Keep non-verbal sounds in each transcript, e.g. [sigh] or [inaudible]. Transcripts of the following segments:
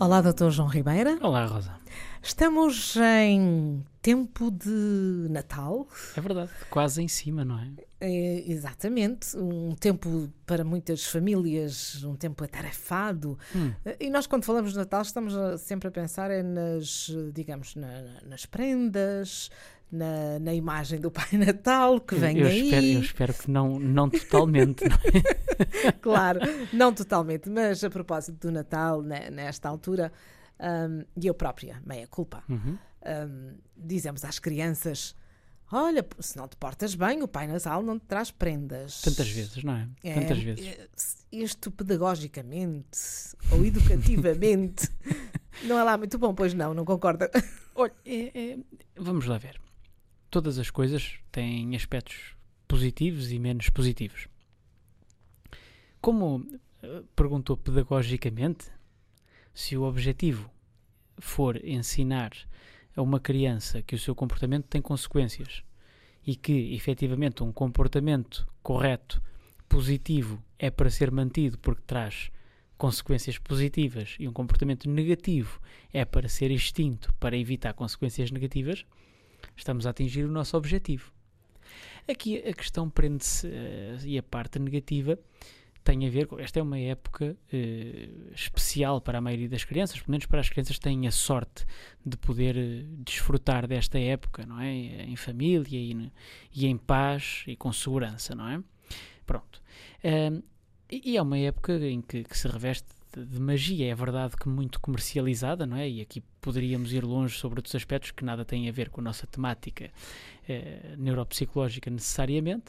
Olá, Dr. João Ribeira. Olá, Rosa. Estamos em tempo de Natal. É verdade, quase em cima, não é? É, exatamente, um tempo para muitas famílias, um tempo atarefado. Hum. E nós, quando falamos de Natal, estamos sempre a pensar é nas, digamos, na- nas prendas, na, na imagem do Pai Natal que vem eu, aí. Espero, eu espero que não, não totalmente. não é? [laughs] claro, não totalmente, mas a propósito do Natal, né, nesta altura, hum, e eu própria, meia culpa, Uhum. hum, dizemos às crianças: Olha, se não te portas bem, o Pai Natal não te traz prendas. Tantas vezes, não é? É, Tantas vezes. é, Isto pedagogicamente ou educativamente [laughs] não é lá muito bom, pois não, não concorda? Olha, é- é- vamos lá ver. Todas as coisas têm aspectos positivos e menos positivos. Como eh, perguntou pedagogicamente, se o objetivo for ensinar a uma criança que o seu comportamento tem consequências e que efetivamente um comportamento correto, positivo, é para ser mantido porque traz consequências positivas e um comportamento negativo é para ser extinto para evitar consequências negativas, estamos a atingir o nosso objetivo. Aqui a questão prende-se eh, e a parte negativa tem a ver com. Esta é uma época eh, especial para a maioria das crianças, pelo menos para as crianças que têm a sorte de poder eh, desfrutar desta época, não é? Em família e, e em paz e com segurança, não é? Pronto. Ahm, e e é uma época em que, que se reveste de, de magia, é verdade que muito comercializada, não é? E aqui poderíamos ir longe sobre outros aspectos que nada têm a ver com a nossa temática eh, neuropsicológica necessariamente,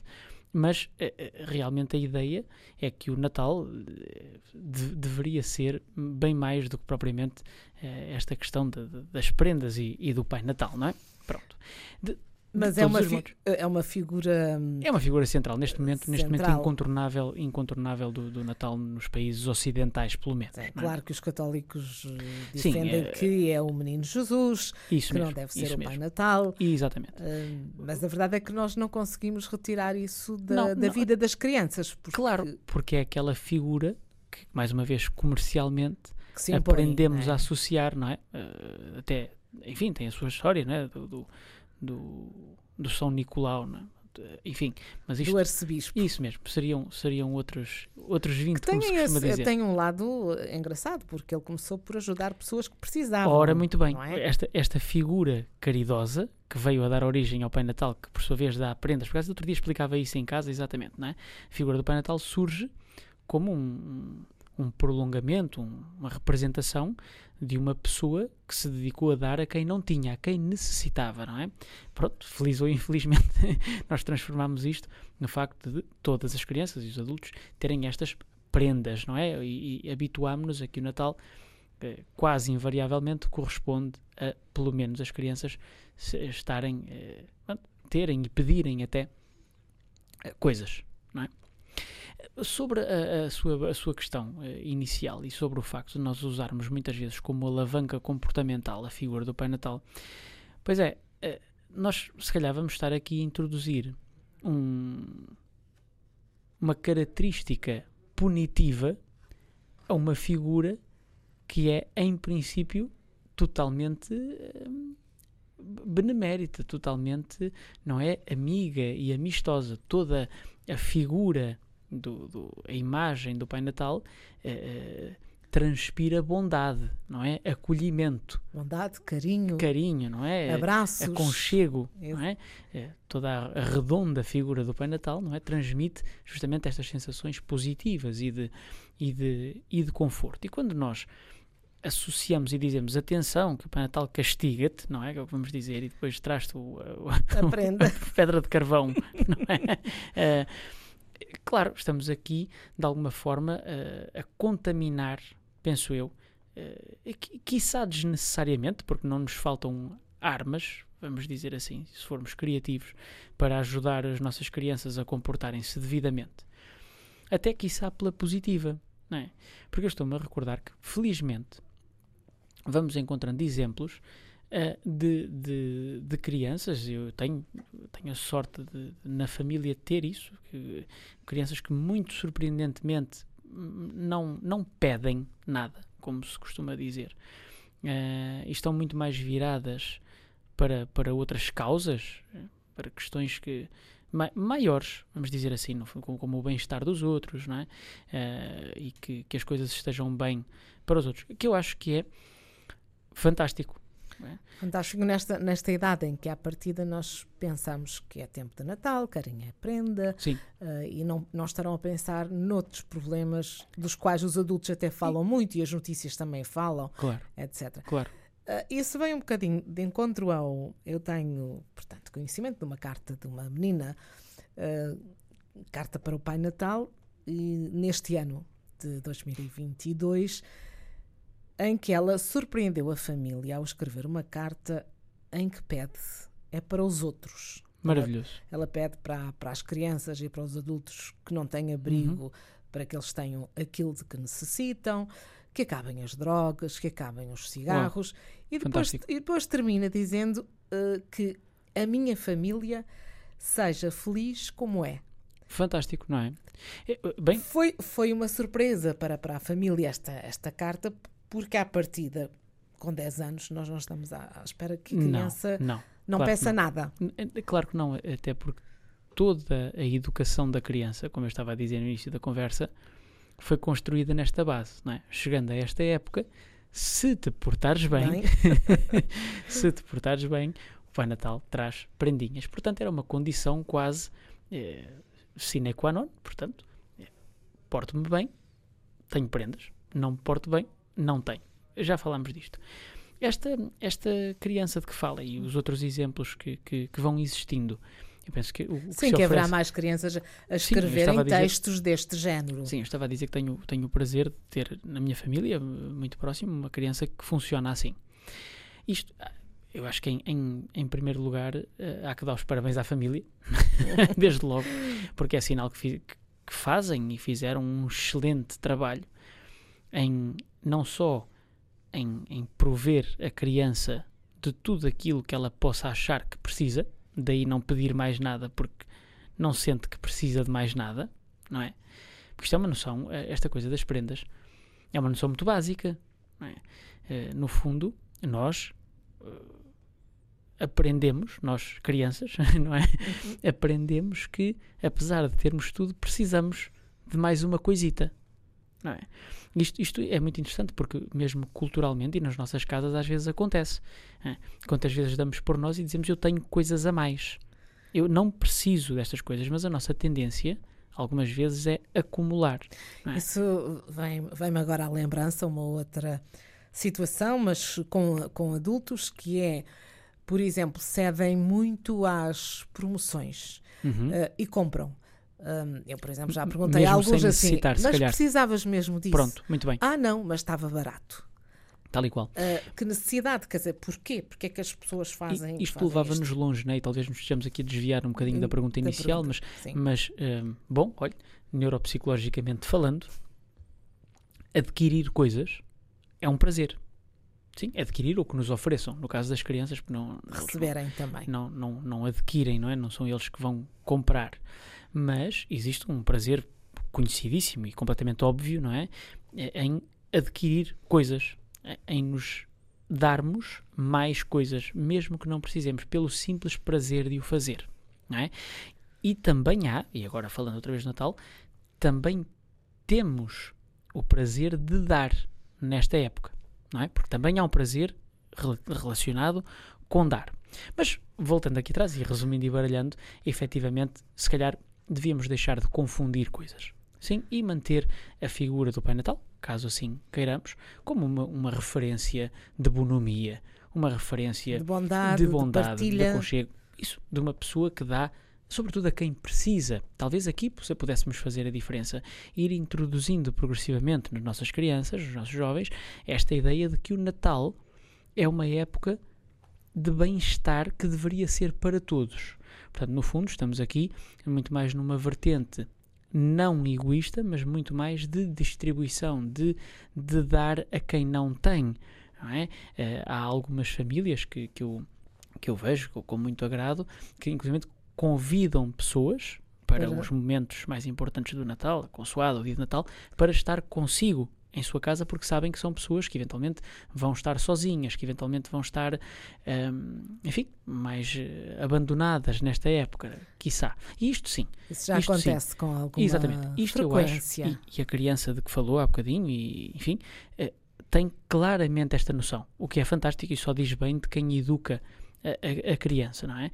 mas eh, eh, realmente a ideia é que o Natal eh, de- deveria ser bem mais do que propriamente eh, esta questão de- das prendas e, e do Pai Natal, não é? Pronto. Mas é uma, é uma figura. hum, É uma figura central neste momento, neste momento Central. incontornável, incontornável do, do Natal nos países ocidentais, pelo menos. É, é? claro que os católicos eh, Sim, defendem é- que é o menino Jesus, Isso que mesmo. não deve ser o Pai. Natal. Exatamente. Hum, mas a verdade é que nós não conseguimos retirar isso da, Não, da não. vida das crianças. Porque, Claro, porque é aquela figura que, mais uma vez, comercialmente, impõe, aprendemos é? a associar, não é? Eh, até, enfim, tem a sua história, não é? Do, do, do, do São Nicolau, é? De- Enfim, mas isto, do arcebispo. isso mesmo, seriam, seriam outros, outros 20, Que como se costuma esse- dizer. tem um lado eh, engraçado, porque ele começou por ajudar pessoas que precisavam. Ora, muito bem. é? Esta, esta figura caridosa que veio a dar origem ao Pai Natal, que por sua vez dá prendas, por acaso outro dia explicava isso em casa, exatamente, não é? A figura do Pai Natal surge como um, um prolongamento, um- uma representação de uma pessoa que se dedicou a dar a quem não tinha, a quem necessitava, não é? Pronto, feliz ou infelizmente, [laughs] nós transformamos isto no facto de todas as crianças e os adultos terem estas prendas, não é? E, e habituámos-nos a que o Natal eh, quase invariavelmente corresponde a, pelo menos, as crianças estarem, eh, terem e pedirem até eh, coisas, não é? Eh, Sobre a, a sua, a sua questão eh, inicial e sobre o facto de nós usarmos muitas vezes como alavanca comportamental a figura do Pai Natal, pois é, eh, nós se calhar vamos estar aqui a introduzir um- uma característica punitiva a uma figura que é, em princípio, totalmente hum, benemérita, totalmente, não é? Amiga e amistosa. Toda a figura, do, do- a imagem do Pai Natal eh, transpira bondade, não é? Acolhimento, Bondade, carinho, carinho, não é? abraços. aconchego, Esse- não é? É, Toda a, redonda figura do Pai Natal, não é? Transmite justamente estas sensações positivas e de, e de, e de conforto. E quando nós associamos e dizemos atenção, que o Pai Natal castiga-te, não é? Que é o que vamos dizer, e depois traz-te o, o- a [laughs] pedra de carvão, não é? [laughs] Eh, claro, estamos aqui de alguma forma eh, a contaminar, penso eu, qui- quiçá desnecessariamente, porque não nos faltam armas, vamos dizer assim, se formos criativos, para ajudar as nossas crianças a comportarem-se devidamente. Até quiçá pela positiva, não é? Porque eu estou-me a recordar que, felizmente, vamos encontrando exemplos eh, de, de, de crianças. Eu tenho, tenho a sorte de, na família, ter isso. que- crianças que, muito surpreendentemente, hum, não, não pedem nada, como se costuma dizer. Eh, e estão muito mais viradas para, para outras causas, eh, para questões que ma- maiores, vamos dizer assim, como, como o bem-estar dos outros, não é? Eh, e que, que as coisas estejam bem para os outros. Que eu acho que é fantástico. Fantástico nesta, nesta idade em que, à partida, nós pensamos que é tempo de Natal, carinha é prenda, eh, e não, não estarão a pensar noutros problemas dos quais os adultos até falam muito e as notícias também falam, claro, etc. claro. Ah, isso vem um bocadinho de encontro ao. Eu tenho, portanto, conhecimento de uma carta de uma menina, ah, carta para o Pai Natal, e neste ano de 2022, em que ela surpreendeu a família ao escrever uma carta em que pede é para os outros. Maravilhoso. Ela pede para, para as crianças e para os adultos que não têm abrigo para que eles tenham aquilo de que necessitam, que acabem as drogas, que acabem os cigarros. E depois, e depois termina dizendo eh, que a minha família seja feliz como é. Fantástico, não é? É, Bem, Foi, foi uma surpresa para, para a família esta, esta carta, porque à partida, com 10 anos, nós não estamos à, à espera que a criança não, não, não, claro peça não. nada. Claro que não, até porque toda a educação da criança, como eu estava a dizer no início da conversa, foi construída nesta base, não é? Chegando a esta época, se te portares bem, Bem, [laughs] se te portares bem, o Pai Natal traz prendinhas. Portanto, era uma condição quase eh, sine qua non. Portanto, eh, porto-me bem, tenho prendas. Não me porto bem, não tenho. Já falámos disto. Esta, esta criança de que fala e os outros exemplos que, que, que vão existindo, eu penso que o, o que sim, que haverá oferece- mais crianças a Sim, escreverem estava a dizer- textos deste género. Sim, eu estava a dizer que tenho, tenho o prazer de ter na minha família, muito próximo, uma criança que funciona assim. Isto, eu acho que em, em, em primeiro lugar eh, há que dar os parabéns à família, [laughs] desde logo, porque é sinal que, fi- que- que fazem e fizeram um excelente trabalho em não só em, em prover a criança de tudo aquilo que ela possa achar que precisa, daí não pedir mais nada porque não sente que precisa de mais nada, não é? Porque isto é uma noção, eh, esta coisa das prendas, é uma noção muito básica. não é? Eh, no fundo, nós eh, aprendemos, nós crianças, [laughs] não é? Aprendemos que, apesar de termos tudo, precisamos de mais uma coisita. Não é? Isto, isto é muito interessante porque, mesmo culturalmente e nas nossas casas, às vezes acontece. é? Quantas vezes damos por nós e dizemos eu tenho coisas a mais. Eu não preciso destas coisas, mas a nossa tendência, algumas vezes, é acumular. é? Isso vem- vem-me agora à lembrança uma outra situação, mas com, com adultos, que é, por exemplo, cedem muito às promoções Uhum. eh, e compram. Hum, eu, por exemplo, já perguntei a alguns assim, mas calhar." precisavas mesmo disso? Pronto, muito bem, Ah, não, mas estava barato. tal e qual. Ah, que necessidade, quer dizer, porquê? Porque é que as pessoas E fazem isto fazem levava-nos longe, né? e talvez nos estejamos aqui a desviar um bocadinho da pergunta Da inicial, pergunta, sim. mas, mas hum, bom, olha, neuropsicologicamente falando, adquirir coisas é um prazer. Sim, adquirir ou que nos ofereçam, no caso das crianças, porque não, eles não- Receberem também. não, não, não adquirem, não é? Não são eles que vão comprar. Mas existe um prazer conhecidíssimo e completamente óbvio, não é? É Em adquirir coisas, é- em nos darmos mais coisas, mesmo que não precisemos, pelo simples prazer de o fazer, não é? E também há, e agora falando outra vez de Natal, também temos o prazer de dar nesta época, não é? Porque também há um prazer rela- relacionado com dar. Mas, voltando aqui atrás e resumindo e baralhando, efetivamente, se calhar devíamos deixar de confundir coisas. Sim, e manter a figura do Pai Natal, caso assim queiramos, como uma, uma referência de bonomia, uma referência De bondade, de bondade, de, partilha. aconchego. Isso, de uma pessoa que dá, sobretudo a quem precisa. Talvez aqui se pudéssemos fazer a diferença, ir introduzindo progressivamente nas nossas crianças, nos nossos jovens, esta ideia de que o Natal é uma época de bem-estar que deveria ser para todos. Portanto, no fundo, estamos aqui muito mais numa vertente não egoísta, mas muito mais de distribuição, de, de dar a quem não tem. não é? Eh, há algumas famílias que, que, eu, que eu vejo com, com muito agrado que, inclusive, convidam pessoas para Para- os momentos mais importantes do Natal, a consoada, o dia de Natal, para estar consigo em sua casa, porque sabem que são pessoas que eventualmente vão estar sozinhas, que eventualmente vão estar, hum, enfim, mais eh, abandonadas nesta época, quiçá. E isto sim, Isso já Isto sim. acontece com alguma Exatamente. Isto eu acho, frequência. e, e a criança de que falou há bocadinho, e, enfim, eh, tem claramente esta noção, o que é fantástico e só diz bem de quem educa a, a- a criança, não é?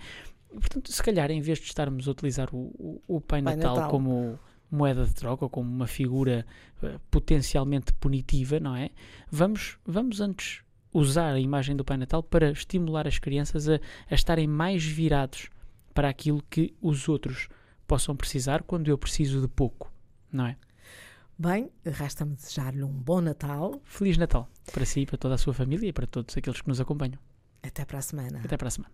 E, portanto, se calhar, em vez de estarmos a utilizar o, o, o Pai, Pai Natal, Natal. como moeda de troca ou como uma figura eh, potencialmente punitiva, não é? Vamos, vamos antes usar a imagem do Pai Natal para estimular as crianças a, a estarem mais virados para aquilo que os outros possam precisar quando eu preciso de pouco, não é? Bem, resta-me desejar-lhe um bom Natal. Feliz Natal para si, para toda a sua família e para todos aqueles que nos acompanham. Até para a semana. Até para a semana.